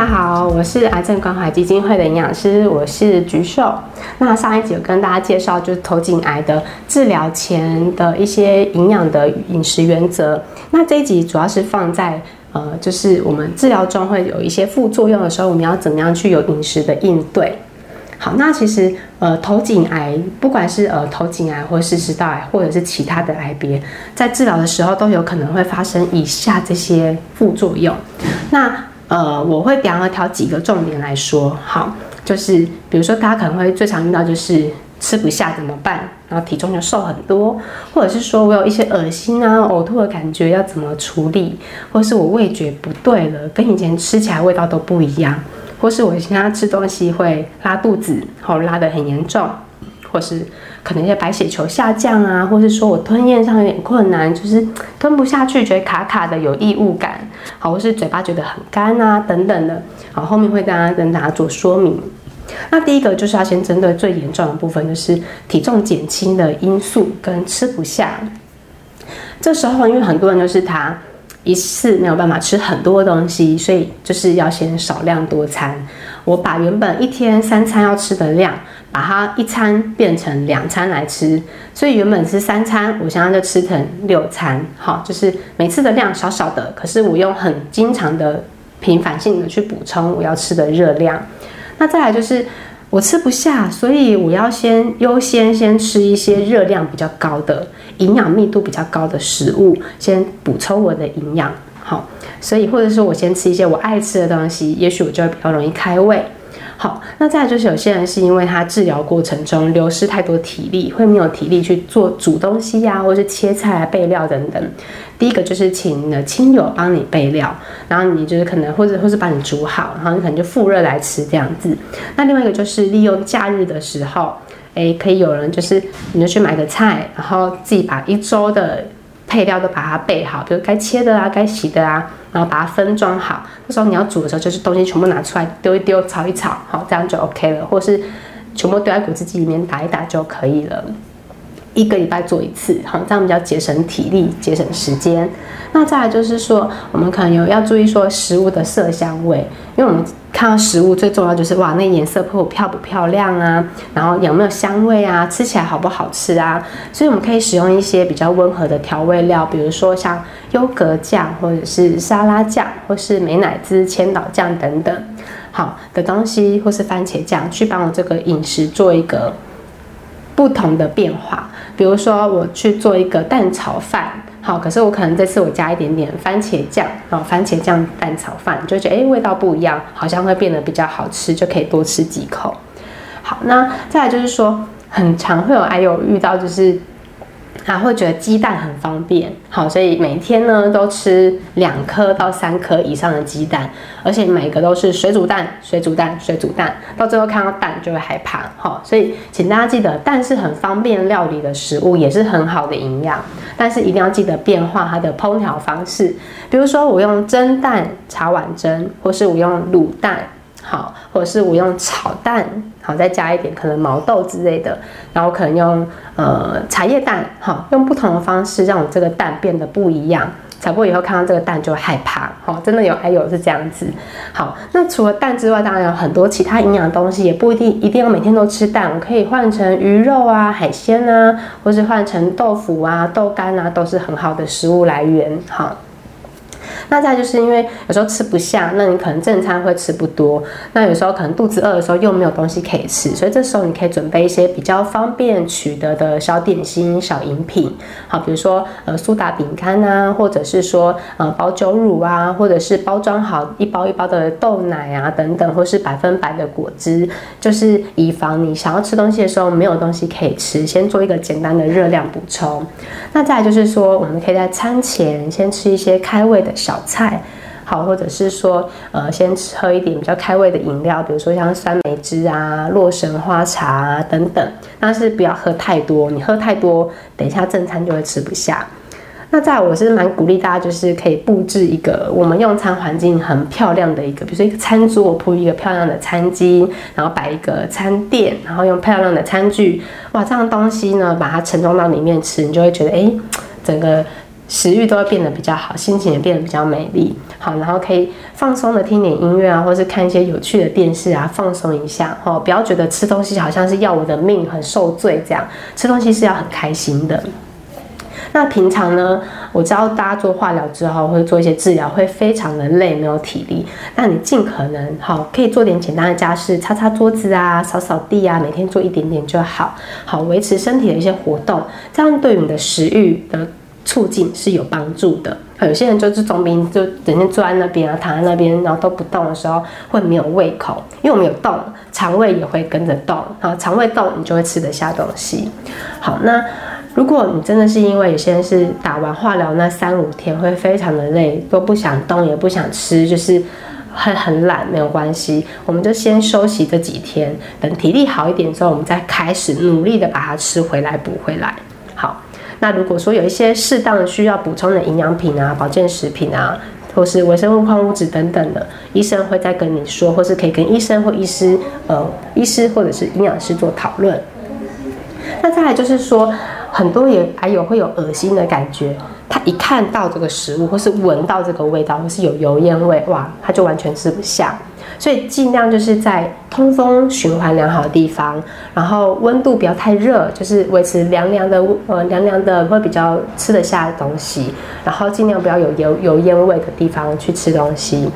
大家好，我是癌症关怀基金会的营养师，我是菊秀。那上一集有跟大家介绍，就是头颈癌的治疗前的一些营养的饮食原则。那这一集主要是放在呃，就是我们治疗中会有一些副作用的时候，我们要怎么样去有饮食的应对。好，那其实呃，头颈癌不管是呃头颈癌，或是食道癌，或者是其他的癌别，在治疗的时候都有可能会发生以下这些副作用。那呃，我会比较挑几个重点来说，好，就是比如说大家可能会最常遇到就是吃不下怎么办，然后体重就瘦很多，或者是说我有一些恶心啊、呕吐的感觉要怎么处理，或是我味觉不对了，跟以前吃起来味道都不一样。或是我现在吃东西会拉肚子，好拉得很严重，或是可能一些白血球下降啊，或是说我吞咽上有点困难，就是吞不下去，觉得卡卡的有异物感，好，或是嘴巴觉得很干啊等等的，好，后面会跟大家跟大家做说明。那第一个就是要先针对最严重的部分，就是体重减轻的因素跟吃不下。这时候因为很多人就是他。一次没有办法吃很多东西，所以就是要先少量多餐。我把原本一天三餐要吃的量，把它一餐变成两餐来吃。所以原本是三餐，我现在就吃成六餐。好，就是每次的量少少的，可是我用很经常的频繁性的去补充我要吃的热量。那再来就是我吃不下，所以我要先优先先吃一些热量比较高的。营养密度比较高的食物，先补充我的营养，好，所以或者说我先吃一些我爱吃的东西，也许我就会比较容易开胃。好，那再就是有些人是因为他治疗过程中流失太多体力，会没有体力去做煮东西呀，或是切菜啊、备料等等。第一个就是请你的亲友帮你备料，然后你就是可能或者或是把你煮好，然后你可能就复热来吃这样子。那另外一个就是利用假日的时候。哎，可以有人就是，你就去买个菜，然后自己把一周的配料都把它备好，比如该切的啊，该洗的啊，然后把它分装好。那时候你要煮的时候，就是东西全部拿出来丢一丢，炒一炒，好，这样就 OK 了。或是全部丢在果汁机里面打一打就可以了。一个礼拜做一次，好，这样比较节省体力，节省时间。那再来就是说，我们可能有要注意说食物的色香味，因为我们看到食物最重要就是哇，那颜色漂漂不漂亮啊，然后有没有香味啊，吃起来好不好吃啊？所以我们可以使用一些比较温和的调味料，比如说像优格酱，或者是沙拉酱，或是美乃滋、千岛酱等等，好的东西，或是番茄酱，去帮我这个饮食做一个不同的变化。比如说我去做一个蛋炒饭。好，可是我可能这次我加一点点番茄酱，然后番茄酱蛋炒饭，就觉得哎味道不一样，好像会变得比较好吃，就可以多吃几口。好，那再来就是说，很常会有还有遇到就是。啊，会觉得鸡蛋很方便，好，所以每天呢都吃两颗到三颗以上的鸡蛋，而且每个都是水煮蛋、水煮蛋、水煮蛋，到最后看到蛋就会害怕，好，所以请大家记得，蛋是很方便料理的食物，也是很好的营养，但是一定要记得变化它的烹调方式，比如说我用蒸蛋、茶碗蒸，或是我用卤蛋。好，或是我用炒蛋，再加一点可能毛豆之类的，然后可能用呃茶叶蛋，哈用不同的方式让我这个蛋变得不一样。炒过以后看到这个蛋就害怕，好，真的有还有是这样子。好，那除了蛋之外，当然有很多其他营养东西，也不一定一定要每天都吃蛋，我可以换成鱼肉啊、海鲜啊，或是换成豆腐啊、豆干啊，都是很好的食物来源。好。那再就是因为有时候吃不下，那你可能正餐会吃不多，那有时候可能肚子饿的时候又没有东西可以吃，所以这时候你可以准备一些比较方便取得的小点心、小饮品，好，比如说呃苏打饼干啊，或者是说呃保酒乳啊，或者是包装好一包一包的豆奶啊等等，或是百分百的果汁，就是以防你想要吃东西的时候没有东西可以吃，先做一个简单的热量补充。那再就是说，我们可以在餐前先吃一些开胃的小。菜好，或者是说，呃，先喝一点比较开胃的饮料，比如说像酸梅汁啊、洛神花茶啊等等。但是不要喝太多，你喝太多，等一下正餐就会吃不下。那再，我是蛮鼓励大家，就是可以布置一个我们用餐环境很漂亮的一个，比如说一个餐桌，铺一个漂亮的餐巾，然后摆一个餐垫，然后用漂亮的餐具，哇，这样东西呢，把它盛装到里面吃，你就会觉得，哎，整个。食欲都会变得比较好，心情也变得比较美丽。好，然后可以放松的听点音乐啊，或是看一些有趣的电视啊，放松一下。哦，不要觉得吃东西好像是要我的命，很受罪这样。吃东西是要很开心的。那平常呢，我知道大家做化疗之后，或者做一些治疗会非常的累，没有体力。那你尽可能好，可以做点简单的家事，擦擦桌子啊，扫扫地啊，每天做一点点就好，好维持身体的一些活动，这样对你的食欲的促进是有帮助的。有些人就是总比就整天坐在那边啊，躺在那边，然后都不动的时候，会没有胃口，因为我们有动，肠胃也会跟着动，好，肠胃动，你就会吃得下东西。好，那。如果你真的是因为有些人是打完化疗那三五天会非常的累，都不想动也不想吃，就是很很懒，没有关系，我们就先休息这几天，等体力好一点之后，我们再开始努力的把它吃回来补回来。那如果说有一些适当需要补充的营养品啊、保健食品啊，或是微生物矿物质等等的，医生会再跟你说，或是可以跟医生或医师呃医师或者是营养师做讨论。那再来就是说。很多也还有会有恶心的感觉，他一看到这个食物，或是闻到这个味道，或是有油烟味，哇，他就完全吃不下。所以尽量就是在通风循环良好的地方，然后温度不要太热，就是维持凉凉的，呃，凉凉的会比较吃得下的东西。然后尽量不要有油油烟味的地方去吃东西。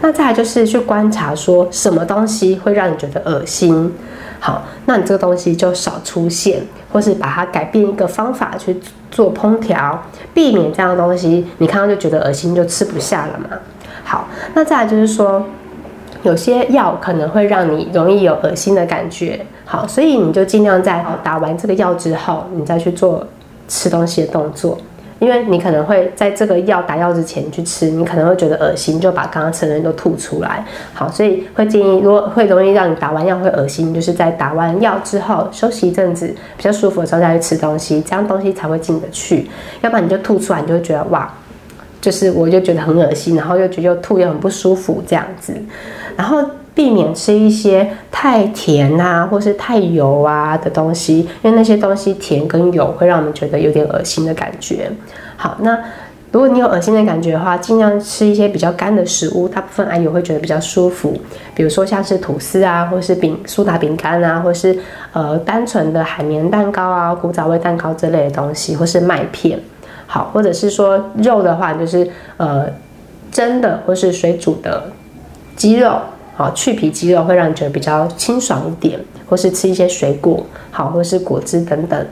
那再来就是去观察说什么东西会让你觉得恶心。好，那你这个东西就少出现，或是把它改变一个方法去做烹调，避免这样的东西，你看到就觉得恶心，就吃不下了嘛。好，那再来就是说，有些药可能会让你容易有恶心的感觉，好，所以你就尽量在打完这个药之后，你再去做吃东西的动作。因为你可能会在这个药打药之前去吃，你可能会觉得恶心，就把刚刚吃的东西都吐出来。好，所以会建议，如果会容易让你打完药会恶心，就是在打完药之后休息一阵子，比较舒服的时候再去吃东西，这样东西才会进得去。要不然你就吐出来，你就会觉得哇，就是我就觉得很恶心，然后又觉得又吐又很不舒服这样子，然后。避免吃一些太甜啊，或是太油啊的东西，因为那些东西甜跟油会让我们觉得有点恶心的感觉。好，那如果你有恶心的感觉的话，尽量吃一些比较干的食物，大部分阿友会觉得比较舒服。比如说像是吐司啊，或是饼苏打饼干啊，或是呃单纯的海绵蛋糕啊、古早味蛋糕这类的东西，或是麦片。好，或者是说肉的话，就是呃蒸的或是水煮的鸡肉。好，去皮鸡肉会让你觉得比较清爽一点，或是吃一些水果，好，或是果汁等等。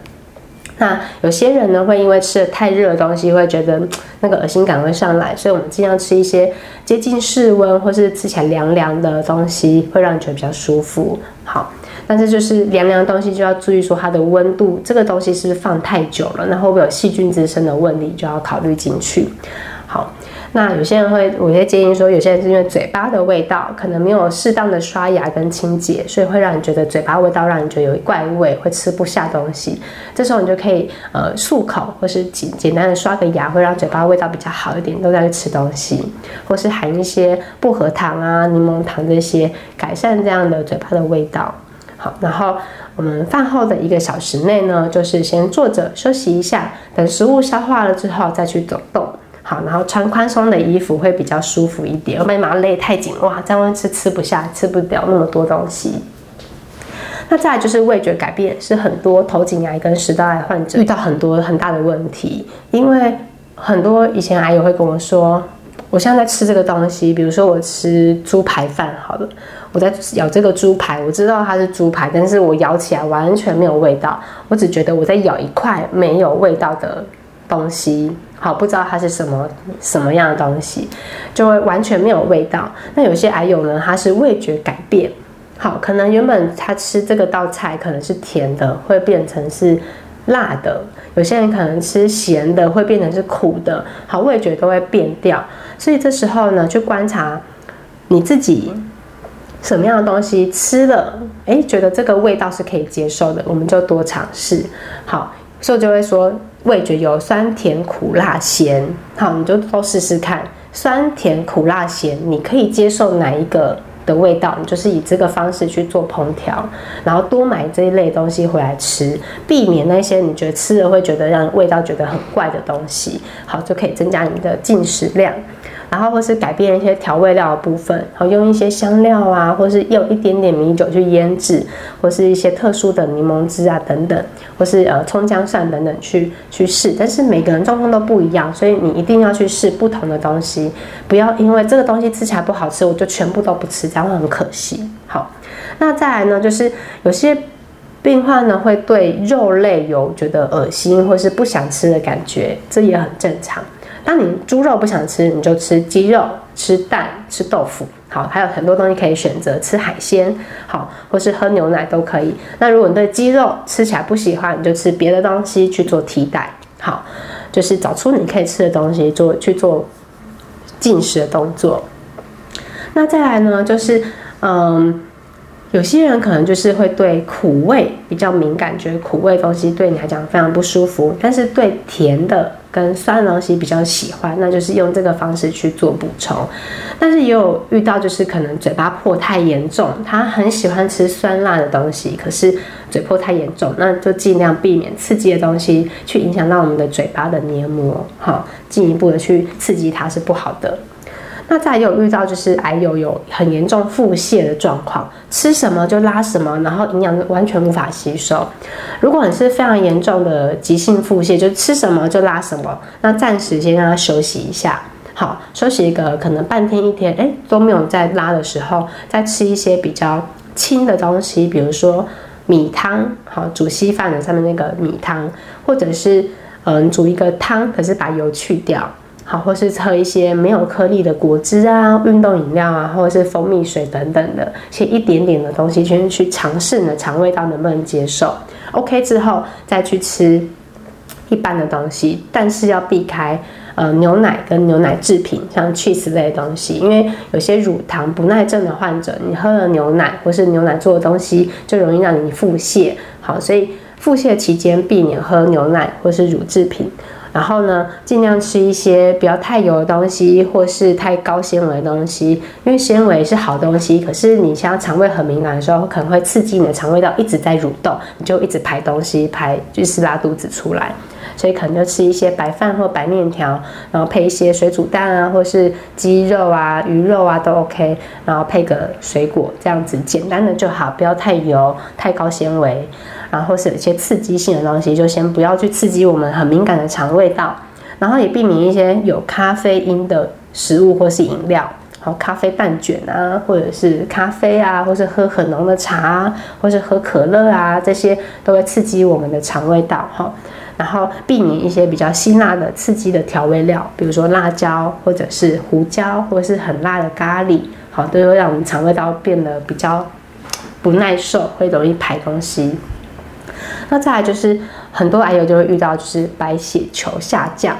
那有些人呢，会因为吃的太热的东西，会觉得那个恶心感会上来，所以我们尽量吃一些接近室温或是吃起来凉凉的东西，会让你觉得比较舒服。好，但是就是凉凉的东西就要注意说它的温度，这个东西是是放太久了，那会不会有细菌滋生的问题，就要考虑进去。好。那有些人会，我会建议说，有些人是因为嘴巴的味道可能没有适当的刷牙跟清洁，所以会让你觉得嘴巴味道让你觉得有怪味，会吃不下东西。这时候你就可以呃漱口，或是简简单的刷个牙，会让嘴巴味道比较好一点，都在吃东西，或是含一些薄荷糖啊、柠檬糖这些，改善这样的嘴巴的味道。好，然后我们饭后的一个小时内呢，就是先坐着休息一下，等食物消化了之后再去走动。好，然后穿宽松的衣服会比较舒服一点，不然马上勒太紧，哇，这样吃吃不下，吃不了那么多东西。那再来就是味觉改变，是很多头颈癌跟食道癌患者遇到很多很大的问题，因为很多以前癌友会跟我说，我现在在吃这个东西，比如说我吃猪排饭，好了，我在咬这个猪排，我知道它是猪排，但是我咬起来完全没有味道，我只觉得我在咬一块没有味道的东西。好，不知道它是什么什么样的东西，就会完全没有味道。那有些癌友呢，他是味觉改变，好，可能原本他吃这个道菜可能是甜的，会变成是辣的；有些人可能吃咸的，会变成是苦的。好，味觉都会变掉。所以这时候呢，去观察你自己什么样的东西吃了，哎，觉得这个味道是可以接受的，我们就多尝试。好，所以就会说。味觉有酸甜苦辣咸，好，你就都试试看，酸甜苦辣咸，你可以接受哪一个的味道，你就是以这个方式去做烹调，然后多买这一类东西回来吃，避免那些你觉得吃了会觉得让味道觉得很怪的东西，好就可以增加你的进食量。然后或是改变一些调味料的部分，好用一些香料啊，或是用一点点米酒去腌制，或是一些特殊的柠檬汁啊等等，或是呃葱姜蒜等等去去试。但是每个人状况都不一样，所以你一定要去试不同的东西，不要因为这个东西吃起来不好吃，我就全部都不吃，这样会很可惜。好，那再来呢，就是有些病患呢会对肉类有觉得恶心或是不想吃的感觉，这也很正常。当你猪肉不想吃，你就吃鸡肉、吃蛋、吃豆腐，好，还有很多东西可以选择，吃海鲜，好，或是喝牛奶都可以。那如果你对鸡肉吃起来不喜欢，你就吃别的东西去做替代，好，就是找出你可以吃的东西做去做进食的动作。那再来呢，就是嗯。有些人可能就是会对苦味比较敏感，觉得苦味东西对你来讲非常不舒服。但是对甜的跟酸的东西比较喜欢，那就是用这个方式去做补充。但是也有遇到就是可能嘴巴破太严重，他很喜欢吃酸辣的东西，可是嘴破太严重，那就尽量避免刺激的东西去影响到我们的嘴巴的黏膜，哈，进一步的去刺激它是不好的。那再有遇到就是癌友有很严重腹泻的状况，吃什么就拉什么，然后营养完全无法吸收。如果你是非常严重的急性腹泻，就吃什么就拉什么，那暂时先让他休息一下，好，休息一个可能半天一天，哎都没有再拉的时候，再吃一些比较轻的东西，比如说米汤，好煮稀饭的上面那个米汤，或者是嗯煮一个汤，可是把油去掉。好，或是喝一些没有颗粒的果汁啊、运动饮料啊，或者是蜂蜜水等等的，一些一点点的东西先去尝试你的肠胃道能不能接受。OK 之后再去吃一般的东西，但是要避开呃牛奶跟牛奶制品，像 cheese 类的东西，因为有些乳糖不耐症的患者，你喝了牛奶或是牛奶做的东西，就容易让你腹泻。好，所以腹泻期间避免喝牛奶或是乳制品。然后呢，尽量吃一些不要太油的东西，或是太高纤维的东西，因为纤维是好东西。可是你像肠胃很敏感的时候，可能会刺激你的肠胃道一直在蠕动，你就一直排东西，排就是拉肚子出来。所以可能就吃一些白饭或白面条，然后配一些水煮蛋啊，或是鸡肉啊、鱼肉啊都 OK，然后配个水果，这样子简单的就好，不要太油、太高纤维。然后是有一些刺激性的东西，就先不要去刺激我们很敏感的肠胃道，然后也避免一些有咖啡因的食物或是饮料，好咖啡蛋卷啊，或者是咖啡啊，或是喝很浓的茶，或是喝可乐啊，这些都会刺激我们的肠胃道哈。然后避免一些比较辛辣的刺激的调味料，比如说辣椒或者是胡椒，或者是很辣的咖喱，好都会让我们肠胃道变得比较不耐受，会容易排东西。那再来就是很多癌友就会遇到，就是白血球下降。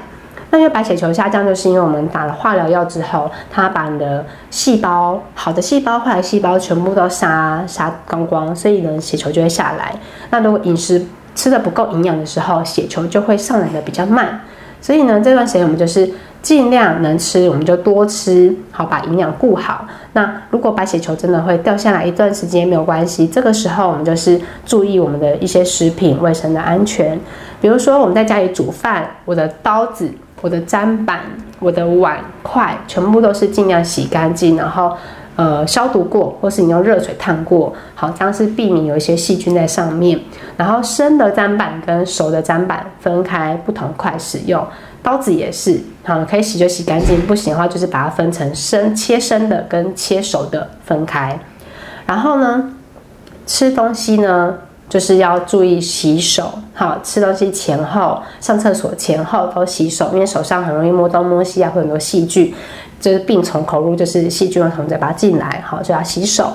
那因为白血球下降，就是因为我们打了化疗药之后，它把你的细胞好的细胞、坏的细胞全部都杀杀光光，所以呢血球就会下来。那如果饮食吃的不够营养的时候，血球就会上来的比较慢。所以呢这段时间我们就是。尽量能吃，我们就多吃，好把营养顾好。那如果白血球真的会掉下来一段时间没有关系，这个时候我们就是注意我们的一些食品卫生的安全。比如说我们在家里煮饭，我的刀子、我的砧板、我的碗筷，全部都是尽量洗干净，然后呃消毒过，或是你用热水烫过，好，这样是避免有一些细菌在上面。然后生的砧板跟熟的砧板分开不同块使用。刀子也是，好，可以洗就洗干净，不行的话就是把它分成生切生的跟切熟的分开。然后呢，吃东西呢就是要注意洗手，好，吃东西前后、上厕所前后都洗手，因为手上很容易摸东摸西啊，会很多细菌，就是病从口入，就是细菌从嘴巴进来，好，就要洗手。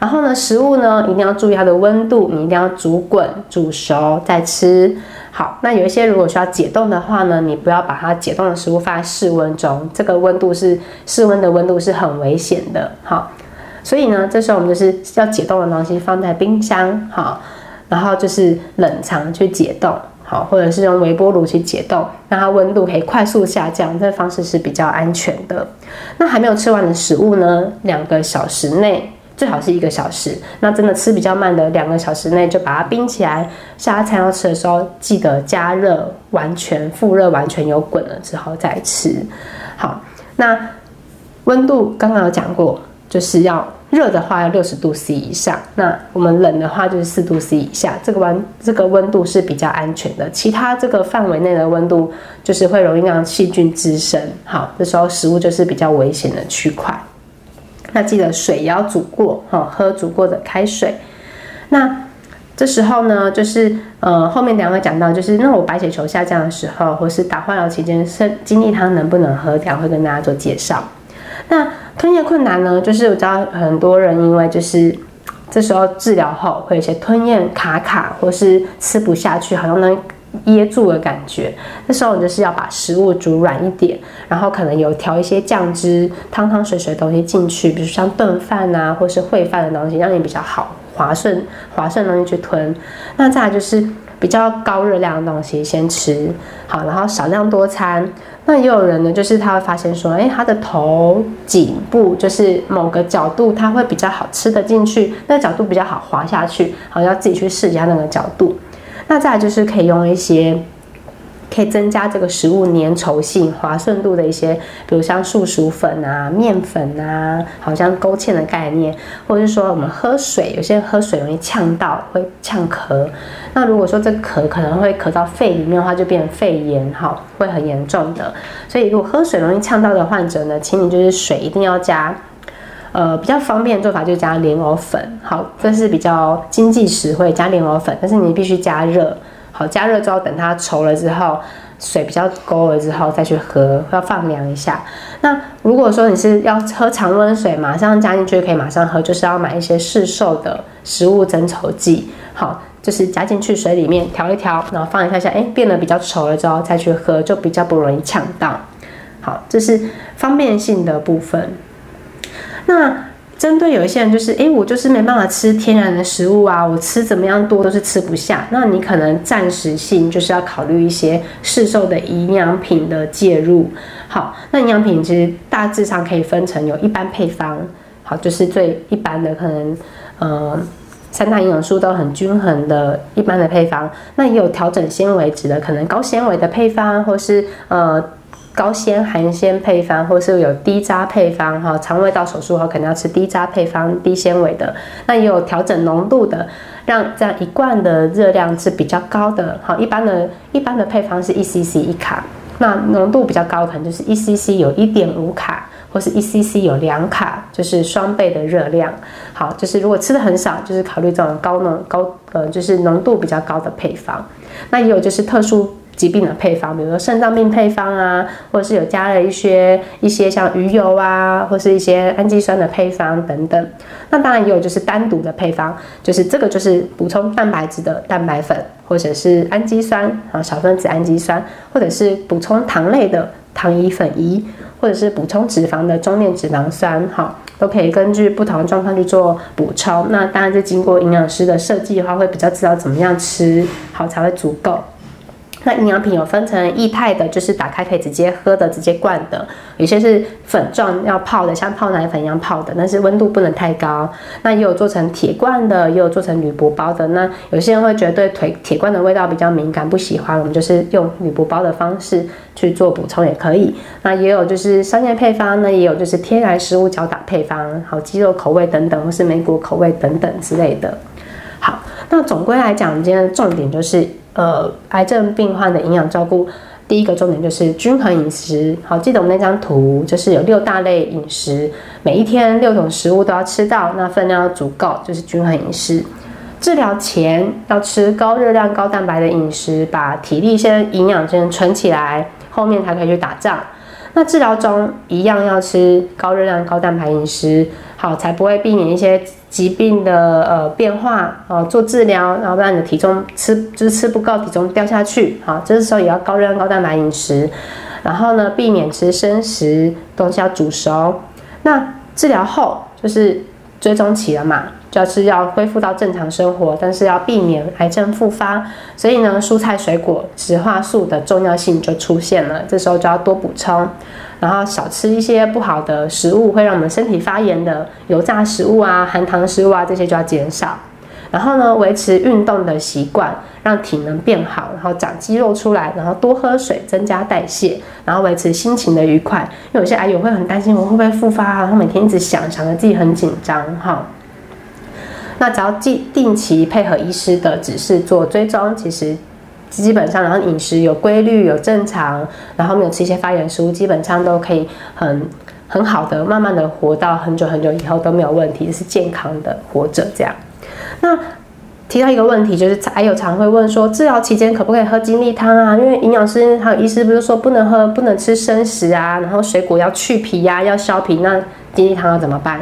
然后呢，食物呢一定要注意它的温度，你一定要煮滚、煮熟再吃。好，那有一些如果需要解冻的话呢，你不要把它解冻的食物放在室温中，这个温度是室温的温度是很危险的。好，所以呢，这时候我们就是要解冻的东西放在冰箱，好，然后就是冷藏去解冻。或者是用微波炉去解冻，让它温度可以快速下降，这方式是比较安全的。那还没有吃完的食物呢，两个小时内。最好是一个小时，那真的吃比较慢的，两个小时内就把它冰起来。下餐要吃的时候，记得加热完全复热完全有滚了之后再吃。好，那温度刚刚有讲过，就是要热的话要六十度 C 以上，那我们冷的话就是四度 C 以下。这个温这个温度是比较安全的，其他这个范围内的温度就是会容易让细菌滋生。好，这时候食物就是比较危险的区块。那记得水也要煮过哈，喝煮过的开水。那这时候呢，就是呃，后面两个讲到，就是那我白血球下降的时候，或是打化疗期间，生精力汤能不能喝掉，会跟大家做介绍。那吞咽困难呢，就是我知道很多人因为就是这时候治疗后会有些吞咽卡卡，或是吃不下去，好像能。噎住的感觉，那时候你就是要把食物煮软一点，然后可能有调一些酱汁、汤汤水水的东西进去，比如像炖饭啊，或是烩饭的东西，让你比较好滑顺、滑顺东西去吞。那再来就是比较高热量的东西先吃好，然后少量多餐。那也有人呢，就是他会发现说，哎，他的头颈部就是某个角度他会比较好吃的进去，那个角度比较好滑下去，好要自己去试一下那个角度。那再来就是可以用一些可以增加这个食物粘稠性、滑顺度的一些，比如像素薯粉啊、面粉啊，好像勾芡的概念，或者是说我们喝水，有些人喝水容易呛到，会呛咳。那如果说这咳可能会咳到肺里面的话，就变成肺炎，哈，会很严重的。所以如果喝水容易呛到的患者呢，请你就是水一定要加。呃，比较方便的做法就是加莲藕粉，好，这是比较经济实惠，加莲藕粉，但是你必须加热，好，加热之后等它稠了之后，水比较勾了之后再去喝，要放凉一下。那如果说你是要喝常温水，马上加进去可以马上喝，就是要买一些市售的食物增稠剂，好，就是加进去水里面调一调，然后放一下下，哎，变得比较稠了之后再去喝，就比较不容易呛到。好，这是方便性的部分。那针对有一些人，就是哎，我就是没办法吃天然的食物啊，我吃怎么样多都是吃不下。那你可能暂时性就是要考虑一些市售的营养品的介入。好，那营养品其实大致上可以分成有一般配方，好，就是最一般的可能，呃，三大营养素都很均衡的一般的配方。那也有调整纤维质的，可能高纤维的配方，或是呃。高纤含纤配方，或是有低渣配方，哈，肠胃道手术后可能要吃低渣配方、低纤维的。那也有调整浓度的，让这样一罐的热量是比较高的，哈，一般的一般的配方是一 cc 一卡，那浓度比较高，可能就是一 cc 有一点五卡，或是一 cc 有两卡，就是双倍的热量。好，就是如果吃的很少，就是考虑这种高浓高呃，就是浓度比较高的配方。那也有就是特殊。疾病的配方，比如说肾脏病配方啊，或者是有加了一些一些像鱼油啊，或是一些氨基酸的配方等等。那当然也有就是单独的配方，就是这个就是补充蛋白质的蛋白粉，或者是氨基酸啊小分子氨基酸，或者是补充糖类的糖衣粉衣，或者是补充脂肪的中链脂肪酸，哈，都可以根据不同的状况去做补充。那当然是经过营养师的设计的话，会比较知道怎么样吃好才会足够。那营养品有分成液态的，就是打开可以直接喝的、直接灌的；有些是粉状要泡的，像泡奶粉一样泡的，但是温度不能太高。那也有做成铁罐的，也有做成铝箔包的。那有些人会觉得对铁铁罐的味道比较敏感，不喜欢，我们就是用铝箔包的方式去做补充也可以。那也有就是商业配方，那也有就是天然食物搅打配方，好鸡肉口味等等，或是梅果口味等等之类的。那总归来讲，今天的重点就是。呃，癌症病患的营养照顾，第一个重点就是均衡饮食。好，记得我们那张图，就是有六大类饮食，每一天六种食物都要吃到，那分量要足够，就是均衡饮食。治疗前要吃高热量、高蛋白的饮食，把体力先营养先存起来，后面才可以去打仗。那治疗中一样要吃高热量、高蛋白饮食，好，才不会避免一些疾病的呃变化哦。做治疗，然后让你的体重吃就是吃不够，体重掉下去，好，这时候也要高热量、高蛋白饮食。然后呢，避免吃生食，东西要煮熟。那治疗后就是追踪期了嘛。就是要恢复到正常生活，但是要避免癌症复发。所以呢，蔬菜水果植化素的重要性就出现了，这时候就要多补充。然后少吃一些不好的食物，会让我们身体发炎的油炸食物啊、含糖食物啊，这些就要减少。然后呢，维持运动的习惯，让体能变好，然后长肌肉出来，然后多喝水，增加代谢，然后维持心情的愉快。因为有些癌友会很担心我会不会复发啊，然后每天一直想，想着自己很紧张哈。那只要定定期配合医师的指示做追踪，其实。基本上，然后饮食有规律、有正常，然后没有吃一些发炎食物，基本上都可以很很好的、慢慢的活到很久很久以后都没有问题，是健康的活着这样。那提到一个问题，就是还有常会问说，治疗期间可不可以喝金利汤啊？因为营养师还有医师不是说不能喝、不能吃生食啊，然后水果要去皮呀、要削皮，那金利汤要怎么办？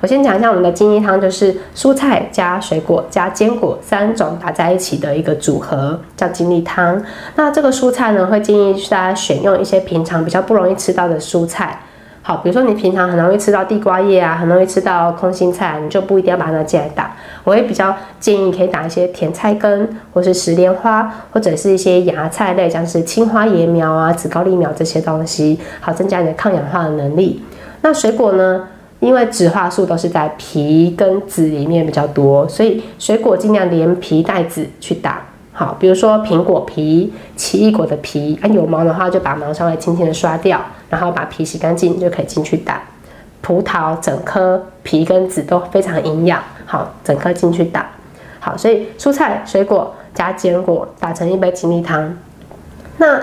我先讲一下我们的金益汤，就是蔬菜加水果加坚果三种打在一起的一个组合，叫金利汤。那这个蔬菜呢，会建议大家选用一些平常比较不容易吃到的蔬菜。好，比如说你平常很容易吃到地瓜叶啊，很容易吃到空心菜，你就不一定要把它拿进来打。我会比较建议可以打一些甜菜根，或是石莲花，或者是一些芽菜类，像是青花椰苗啊、紫高丽苗这些东西，好增加你的抗氧化的能力。那水果呢？因为植化素都是在皮跟籽里面比较多，所以水果尽量连皮带籽去打。好，比如说苹果皮、奇异果的皮，啊有毛的话就把毛稍微轻轻的刷掉，然后把皮洗干净就可以进去打。葡萄整颗皮跟籽都非常营养，好，整颗进去打。好，所以蔬菜、水果加坚果打成一杯精力汤。那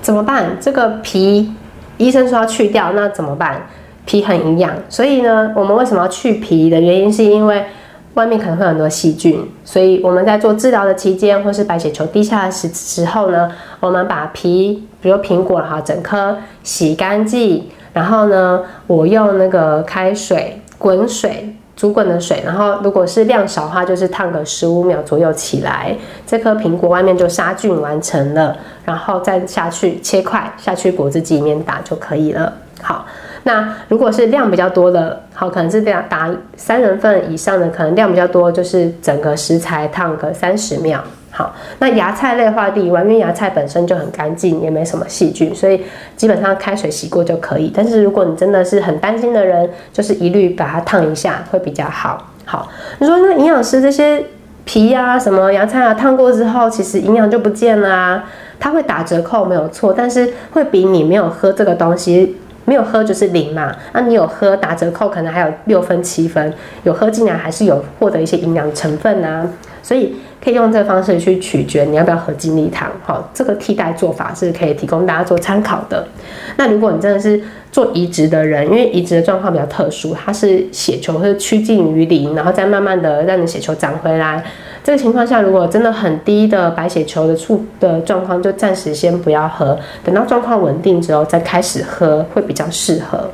怎么办？这个皮医生说要去掉，那怎么办？皮很营养，所以呢，我们为什么要去皮的原因，是因为外面可能会很多细菌，所以我们在做治疗的期间，或是白血球低下的时时候呢，我们把皮，比如苹果哈，整颗洗干净，然后呢，我用那个开水滚水煮滚的水，然后如果是量少的话，就是烫个十五秒左右起来，这颗苹果外面就杀菌完成了，然后再下去切块下去果汁机里面打就可以了。好。那如果是量比较多的，好，可能是这样打三人份以上的，可能量比较多，就是整个食材烫个三十秒。好，那芽菜类话题，因为芽菜本身就很干净，也没什么细菌，所以基本上开水洗过就可以。但是如果你真的是很担心的人，就是一律把它烫一下会比较好。好，你说那营养师这些皮呀、什么芽菜啊，烫过之后，其实营养就不见了啊？它会打折扣没有错，但是会比你没有喝这个东西。没有喝就是零嘛，那你有喝打折扣可能还有六分七分，有喝进来还是有获得一些营养成分啊，所以可以用这个方式去取决你要不要喝金利汤，好，这个替代做法是可以提供大家做参考的。那如果你真的是做移植的人，因为移植的状况比较特殊，它是血球会趋近于零，然后再慢慢的让你血球长回来。这个情况下，如果真的很低的白血球的处的状况，就暂时先不要喝，等到状况稳定之后再开始喝，会比较适合。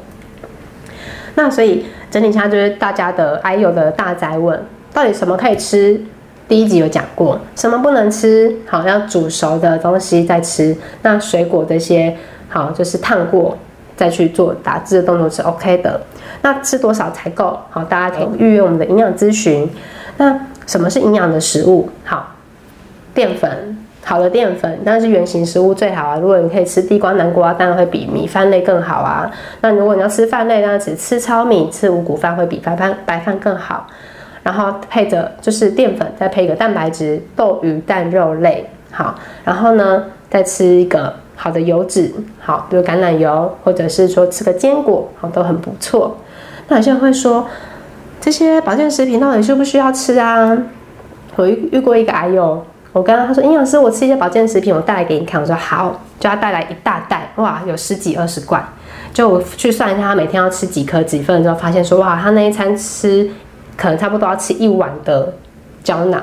那所以整理一下，就是大家的癌友的大灾问，到底什么可以吃？第一集有讲过，什么不能吃？好，要煮熟的东西再吃。那水果这些，好，就是烫过再去做打字的动作是 OK 的。那吃多少才够？好，大家可以预约我们的营养咨询。那什么是营养的食物？好，淀粉，好的淀粉，当然是原型食物最好啊。如果你可以吃地瓜、南瓜，当然会比米饭类更好啊。那如果你要吃饭类，那只吃糙米、吃五谷饭会比白饭白饭更好。然后配着就是淀粉，再配一个蛋白质，豆、鱼、蛋、肉类，好。然后呢，再吃一个好的油脂，好，比如橄榄油，或者是说吃个坚果，好，都很不错。那有些人会说。这些保健食品到底需不需要吃啊？我遇遇过一个癌友，我跟他说：“营养师，我吃一些保健食品，我带来给你看。”我说：“好。”就他带来一大袋，哇，有十几二十罐。就我去算一下，他每天要吃几颗几份之后，发现说：“哇，他那一餐吃可能差不多要吃一碗的胶囊。”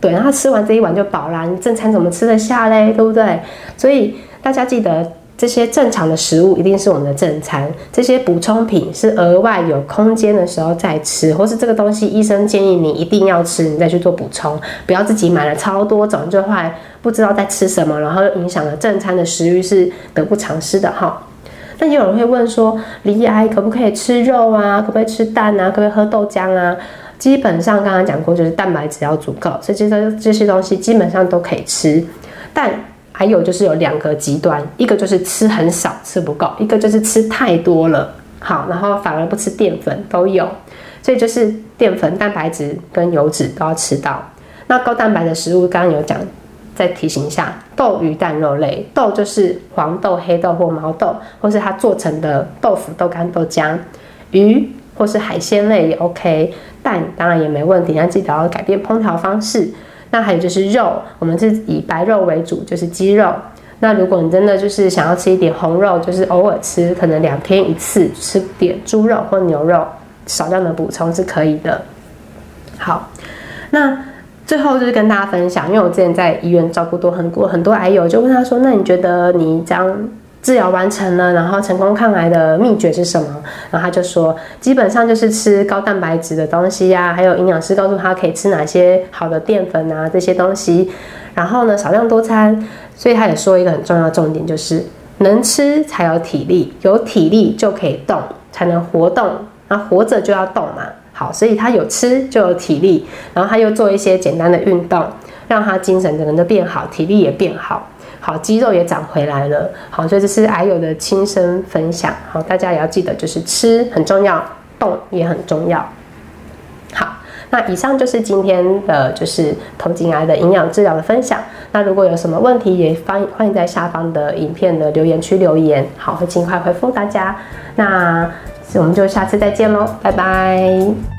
对，然后吃完这一碗就饱了。你正餐怎么吃得下嘞？对不对？所以大家记得。这些正常的食物一定是我们的正餐，这些补充品是额外有空间的时候再吃，或是这个东西医生建议你一定要吃，你再去做补充，不要自己买了超多种，就会不知道在吃什么，然后影响了正餐的食欲是得不偿失的哈。那也有人会问说，离癌可不可以吃肉啊？可不可以吃蛋啊？可不可以喝豆浆啊？基本上刚刚讲过，就是蛋白质要足够，所以这些这些东西基本上都可以吃。但还有就是有两个极端，一个就是吃很少，吃不够；一个就是吃太多了，好，然后反而不吃淀粉都有。所以就是淀粉、蛋白质跟油脂都要吃到。那高蛋白的食物刚刚有讲，再提醒一下：豆、鱼、蛋、肉类。豆就是黄豆、黑豆或毛豆，或是它做成的豆腐、豆干、豆浆。鱼或是海鲜类也 OK。蛋当然也没问题，但记得要改变烹调方式。那还有就是肉，我们是以白肉为主，就是鸡肉。那如果你真的就是想要吃一点红肉，就是偶尔吃，可能两天一次吃点猪肉或牛肉，少量的补充是可以的。好，那最后就是跟大家分享，因为我之前在医院照顾多很多很多癌友，就问他说：“那你觉得你这样？”治疗完成了，然后成功抗癌的秘诀是什么？然后他就说，基本上就是吃高蛋白质的东西呀，还有营养师告诉他可以吃哪些好的淀粉啊这些东西。然后呢，少量多餐。所以他也说一个很重要重点，就是能吃才有体力，有体力就可以动，才能活动。那活着就要动嘛。好，所以他有吃就有体力，然后他又做一些简单的运动，让他精神整个人都变好，体力也变好。好，肌肉也长回来了。好，所以这是癌友的亲身分享。好，大家也要记得，就是吃很重要，动也很重要。好，那以上就是今天的就是头颈癌的营养治疗的分享。那如果有什么问题，也欢欢迎在下方的影片的留言区留言。好，会尽快回复大家。那我们就下次再见喽，拜拜。